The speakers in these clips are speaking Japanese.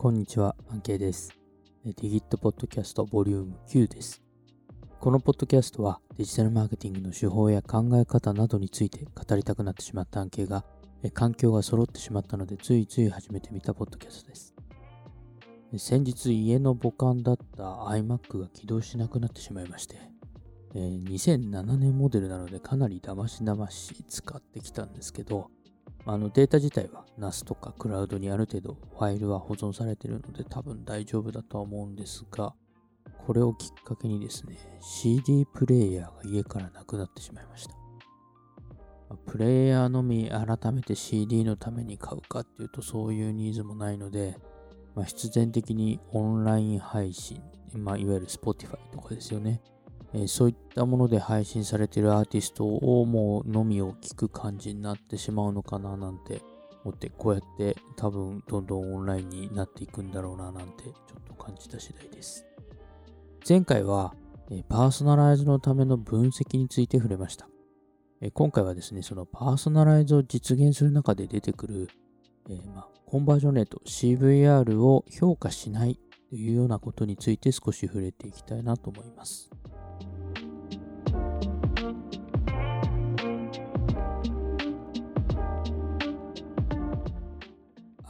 こんにちは、アンケイです。ディギットポッドキャストボリューム9です。このポッドキャストはデジタルマーケティングの手法や考え方などについて語りたくなってしまったアンケイが、環境が揃ってしまったのでついつい始めてみたポッドキャストです。先日家の母艦だった iMac が起動しなくなってしまいまして、えー2007年モデルなのでかなりだましだまし使ってきたんですけど、あのデータ自体は NAS とかクラウドにある程度ファイルは保存されているので多分大丈夫だとは思うんですが、これをきっかけにですね、CD プレイヤーが家からなくなってしまいました。プレイヤーのみ改めて CD のために買うかっていうとそういうニーズもないので、まあ、必然的にオンライン配信、まあ、いわゆる Spotify とかですよね。えそういったもので配信されているアーティストをもうのみを聞く感じになってしまうのかななんて思って、こうやって多分どんどんオンラインになっていくんだろうななんてちょっと感じた次第です。前回は、えパーソナライズのための分析について触れました。え今回はですね、そのパーソナライズを実現する中で出てくる、えーまあ、コンバージョンレート CVR を評価しないというようなことについて少し触れていきたいなと思います。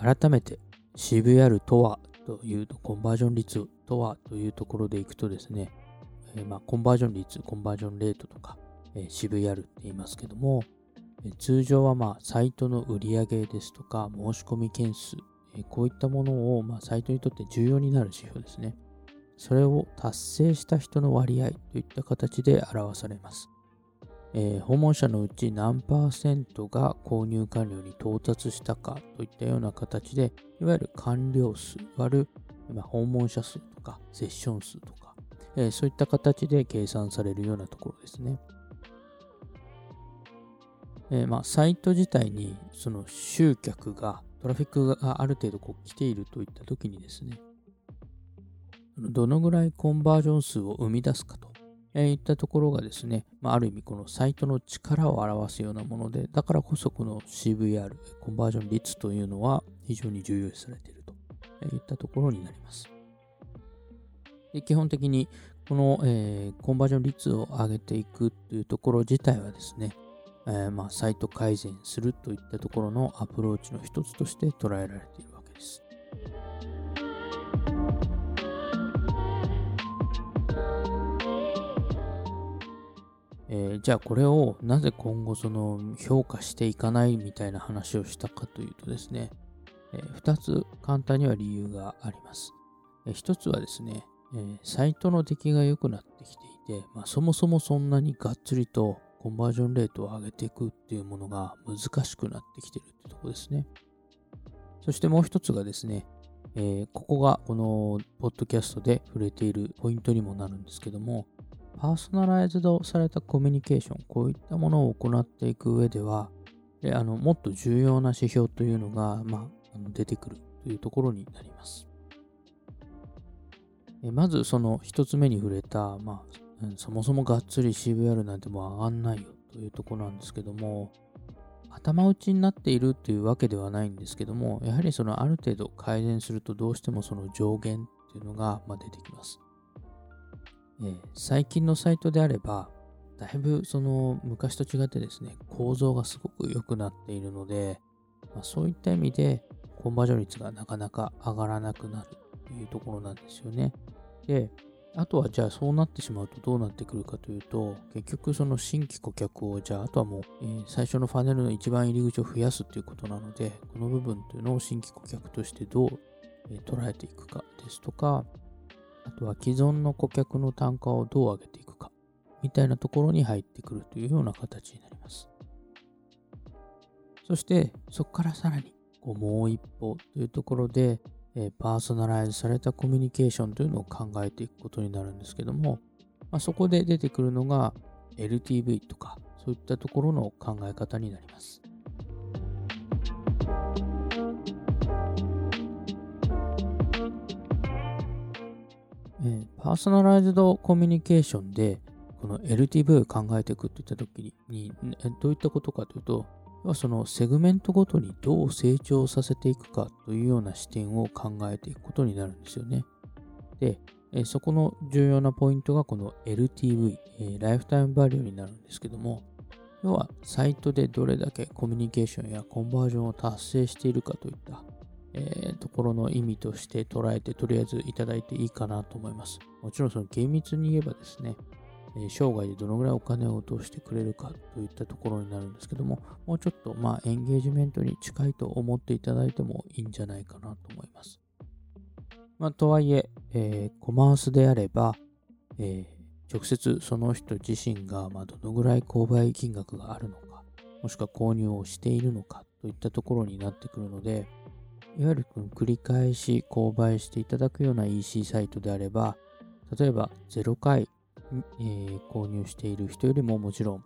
改めて CVR とはというと、コンバージョン率とはというところでいくとですね、えーまあ、コンバージョン率、コンバージョンレートとか、えー CVR って言いますけども、え通常はまあサイトの売り上げですとか、申し込み件数、えこういったものをまあサイトにとって重要になる指標ですね。それを達成した人の割合といった形で表されます。えー訪問者のうち何パーセントが購入完了に到達したかといったような形で、いわゆる完了数割る、ま、訪問者数とかセッション数とか、えーそういった形で計算されるようなところですね。えーまあ、サイト自体にその集客が、トラフィックがある程度こう来ているといったときにですね、どのぐらいコンバージョン数を生み出すかとえーいったところがですね、まあ、ある意味このサイトの力を表すようなもので、だからこそこの CVR、コンバージョン率というのは非常に重要視されているとえーいったところになります。で基本的にこの、えーコンバージョン率を上げていくというところ自体はですね、えーまあ、サイト改善するといったところのアプローチの一つとして捉えられているわけです。えーじゃあこれをなぜ今後その評価していかないみたいな話をしたかというとですね、え2つ簡単には理由があります。え1つはですね、えーサイトの出来が良くなってきていて、まあ、そもそもそんなにがっつりとコンバージョンレートを上げていくっていうものが難しくなってきてるってとこですね。そしてもう一つがですね、えーここがこのポッドキャストで触れているポイントにもなるんですけども、パーソナライズドされたコミュニケーション、こういったものを行っていく上では、であのもっと重要な指標というのが、まあ、あの出てくるというところになります。えまずその一つ目に触れた、まあ、うんそもそもがっつり CVR なんてもう上がんないよというところなんですけども、頭打ちになっているというわけではないんですけども、やはりそのある程度改善するとどうしてもその上限っていうのがま出てきます。えー最近のサイトであれば、だいぶその昔と違ってですね、構造がすごく良くなっているので、まあ、そういった意味でコンバージョン率がなかなか上がらなくなるというところなんですよね。で、あとはじゃあそうなってしまうとどうなってくるかというと、結局その新規顧客をじゃああとはもう、えー最初のファネルの一番入り口を増やすということなので、この部分というのを新規顧客としてどう、えー捉えていくかですとか、あとは既存の顧客の単価をどう上げていくか、みたいなところに入ってくるというような形になります。そして、そこからさらに、こうもう一歩というところで、えパーソナライズされたコミュニケーションというのを考えていくことになるんですけども、まあ、そこで出てくるのが LTV とか、そういったところの考え方になります。パーソナライズドコミュニケーションで、この LTV を考えていくっていったときに、どういったことかというと、はそのセグメントごとにどう成長させていくかというような視点を考えていくことになるんですよね。で、そこの重要なポイントがこの LTV、ライフタイムバリューになるんですけども、要はサイトでどれだけコミュニケーションやコンバージョンを達成しているかといった、えー、ところの意味として捉えてとりあえずいただいていいかなと思います。もちろんその厳密に言えばですね、え生涯でどのぐらいお金を落としてくれるかといったところになるんですけども、もうちょっとまあエンゲージメントに近いと思っていただいてもいいんじゃないかなと思います。まあ、とはいええー、コマースであれば、えー、直接その人自身がまどのぐらい購買金額があるのか、もしくは購入をしているのかといったところになってくるので、いわゆる繰り返し購買していただくような EC サイトであれば、例えば0回えー、購入している人よりももちろん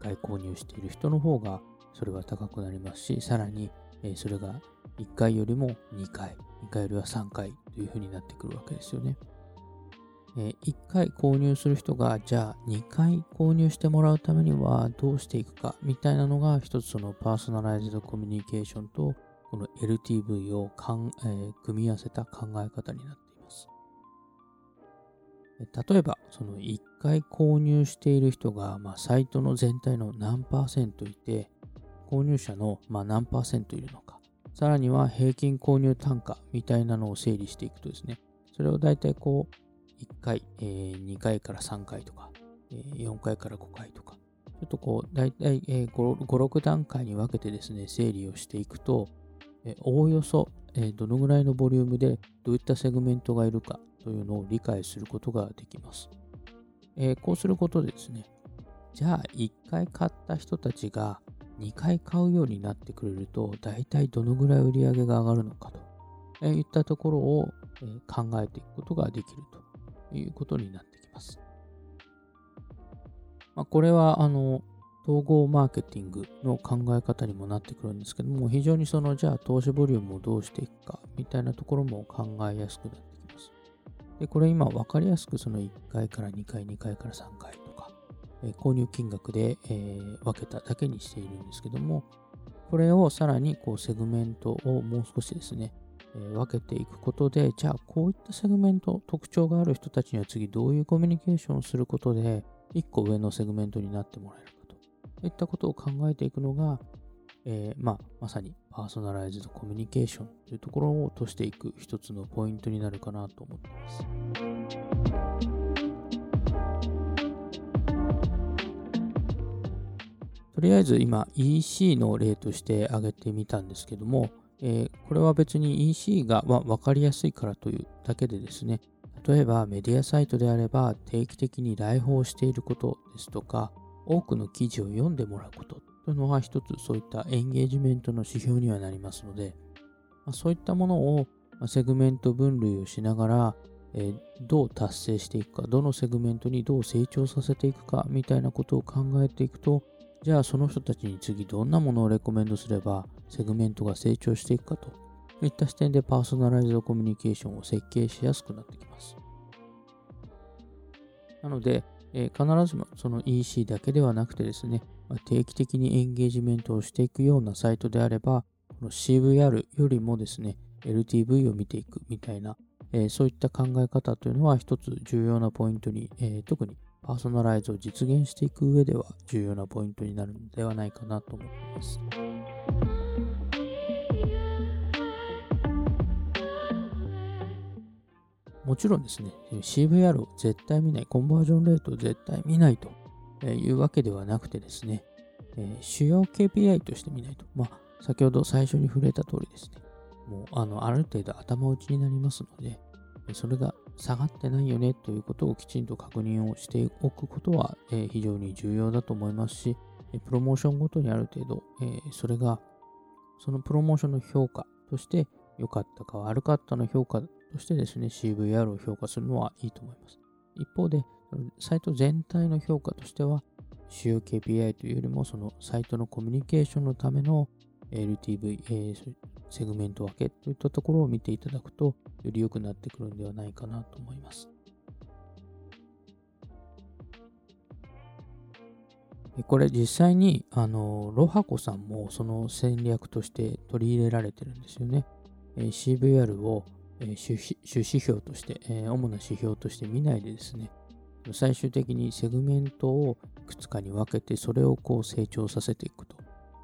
1回購入している人の方がそれは高くなりますし、さらに、えー、それが1回よりも2回、2回よりは3回というふうになってくるわけですよね。えー、1回購入する人が、じゃあ2回購入してもらうためにはどうしていくかみたいなのが一つそのパーソナライズドコミュニケーションとこの LTV をかん、えー、組み合わせた考え方になっています。例えば、その1回購入している人が、まあ、サイトの全体の何パーセントいて、購入者の、まあ、何パーセントいるのか、さらには平均購入単価みたいなのを整理していくとですね、それを大体こう、1回、えー、2回から3回とか、えー、4回から5回とか、ちょっとこう、大体、えー、5、6段階に分けてですね、整理をしていくと、おおよそ、どのぐらいのボリュームでどういったセグメントがいるかというのを理解することができます。こうすることでですね、じゃあ1回買った人たちが2回買うようになってくれると、大体どのぐらい売り上げが上がるのかと、いったところを、考えていくことができるということになってきます。まあ、これは、あの、統合マーケティングの考え方にもなってくるんですけども、非常にその、じゃあ投資ボリュームをどうしていくかみたいなところも考えやすくなってきます。で、これ今分かりやすくその1回から2回、2回から3回とか、えー、購入金額で、えー、分けただけにしているんですけども、これをさらにこうセグメントをもう少しですね、えー、分けていくことで、じゃあこういったセグメント、特徴がある人たちには次どういうコミュニケーションをすることで、1個上のセグメントになってもらえるかといったことを考えていくのが、えー、まあ、まさにパーソナライズドコミュニケーションというところを落としていく一つのポイントになるかなと思っています。とりあえず今 EC の例として挙げてみたんですけども、えー、これは別に EC がまあ分かりやすいからというだけでですね、例えばメディアサイトであれば定期的に来訪していることですとか、多くの記事を読んでもらうことというのは一つそういったエンゲージメントの指標にはなりますので、ま、そういったものをセグメント分類をしながら、え、どう達成していくか、どのセグメントにどう成長させていくかみたいなことを考えていくと、じゃあその人たちに次どんなものをレコメンドすればセグメントが成長していくかといった視点でパーソナライズドコミュニケーションを設計しやすくなってきます。なので、え、必ずその EC だけではなくてですね、定期的にエンゲージメントをしていくようなサイトであれば、この CVR よりもですね、LTV を見ていくみたいな、え、そういった考え方というのは一つ重要なポイントに、え、特にパーソナライズを実現していく上では重要なポイントになるのではないかなと思っています。もちろんですね、CVR を絶対見ない、コンバージョンレートを絶対見ないというわけではなくてですね、え主要 KPI として見ないと、まあ、先ほど最初に触れた通りですね、もうあのある程度頭打ちになりますので、それが下がってないよねということをきちんと確認をしておくことは、え非常に重要だと思いますし、プロモーションごとにある程度、えそれがそのプロモーションの評価として良かったか悪かったの評価としてですね、CVR を評価するのはいいと思います。一方で、サイト全体の評価としては、主要 KPI というよりも、そのサイトのコミュニケーションのための LTV、えー、セグメント分けといったところを見ていただくと、より良くなってくるんではないかなと思います。これ実際に、あの、ロハコさんもその戦略として取り入れられてるんですよねえ。CVR を主指標として、主な指標として見ないでですね、最終的にセグメントをいくつかに分けて、それをこう成長させていくと。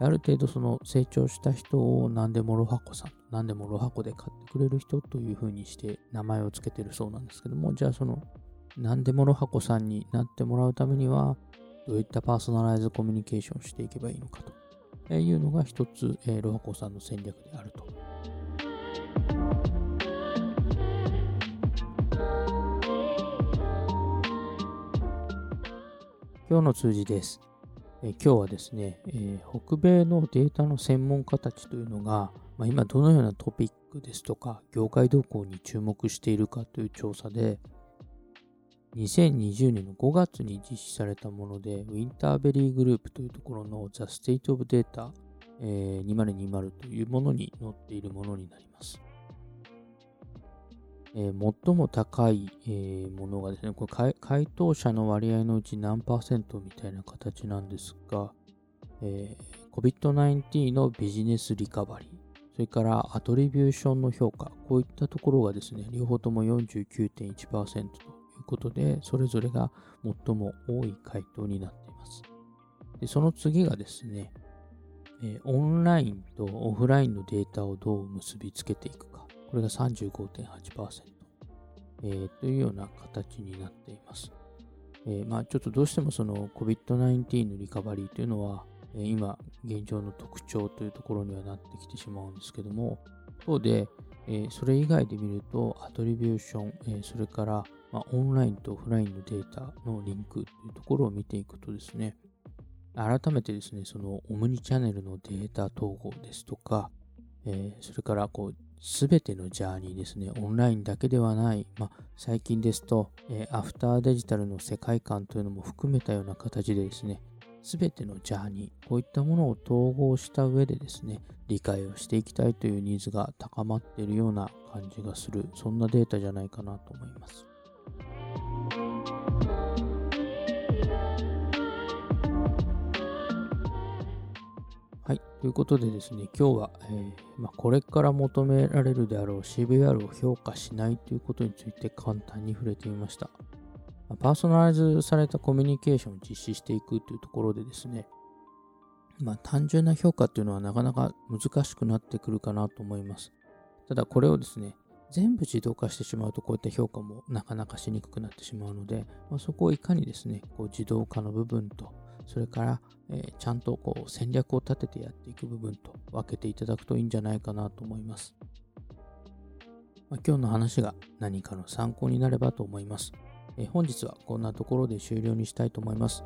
ある程度その成長した人を何でもロハコさん、何でもロハコで買ってくれる人というふうにして名前を付けてるそうなんですけども、じゃあその何でもロハコさんになってもらうためには、どういったパーソナライズコミュニケーションをしていけばいいのかというのが一つ、えー、ロハコさんの戦略であると。今日の数字です。え今日はですね、えー、北米のデータの専門家たちというのが、まあ、今どのようなトピックですとか、業界動向に注目しているかという調査で、2020年の5月に実施されたもので、ウィンターベリーグループというところの The State of Data、えー、2020というものに載っているものになります。えー、最も高い、えー、ものがですね、これ回答者の割合のうち何パーセントみたいな形なんですが、えー、COVID-19 のビジネスリカバリー、それからアトリビューションの評価、こういったところがですね、両方とも49.1%ということで、それぞれが最も多い回答になっています。でその次がですね、え、オンラインとオフラインのデータをどう結びつけていくか。これが35.8%、えー、というような形になっています。えー、まあ、ちょっとどうしてもその COVID-19 のリカバリーというのは、え、今現状の特徴というところにはなってきてしまうんですけども、一方で、え、それ以外で見ると、アトリビューション、え、それから、ま、オンラインとオフラインのデータのリンクというところを見ていくとですね、改めてですね、そのオムニチャンネルのデータ統合ですとか、え、それからこう、すべてのジャーニーですね、オンラインだけではない、まあ、最近ですと、えー、アフターデジタルの世界観というのも含めたような形でですね、すべてのジャーニー、こういったものを統合した上でですね、理解をしていきたいというニーズが高まっているような感じがする、そんなデータじゃないかなと思います。ということでですね、今日は、えー、まあ、これから求められるであろう CVR を評価しないということについて簡単に触れてみました。パーソナライズされたコミュニケーションを実施していくというところでですね、まあ、単純な評価っていうのはなかなか難しくなってくるかなと思います。ただこれをですね、全部自動化してしまうとこういった評価もなかなかしにくくなってしまうので、まあ、そこをいかにですね、こう自動化の部分と、それから、え、ちゃんとこう戦略を立ててやっていく部分と分けていただくといいんじゃないかなと思います。まあ、今日の話が何かの参考になればと思います。え本日はこんなところで終了にしたいと思います。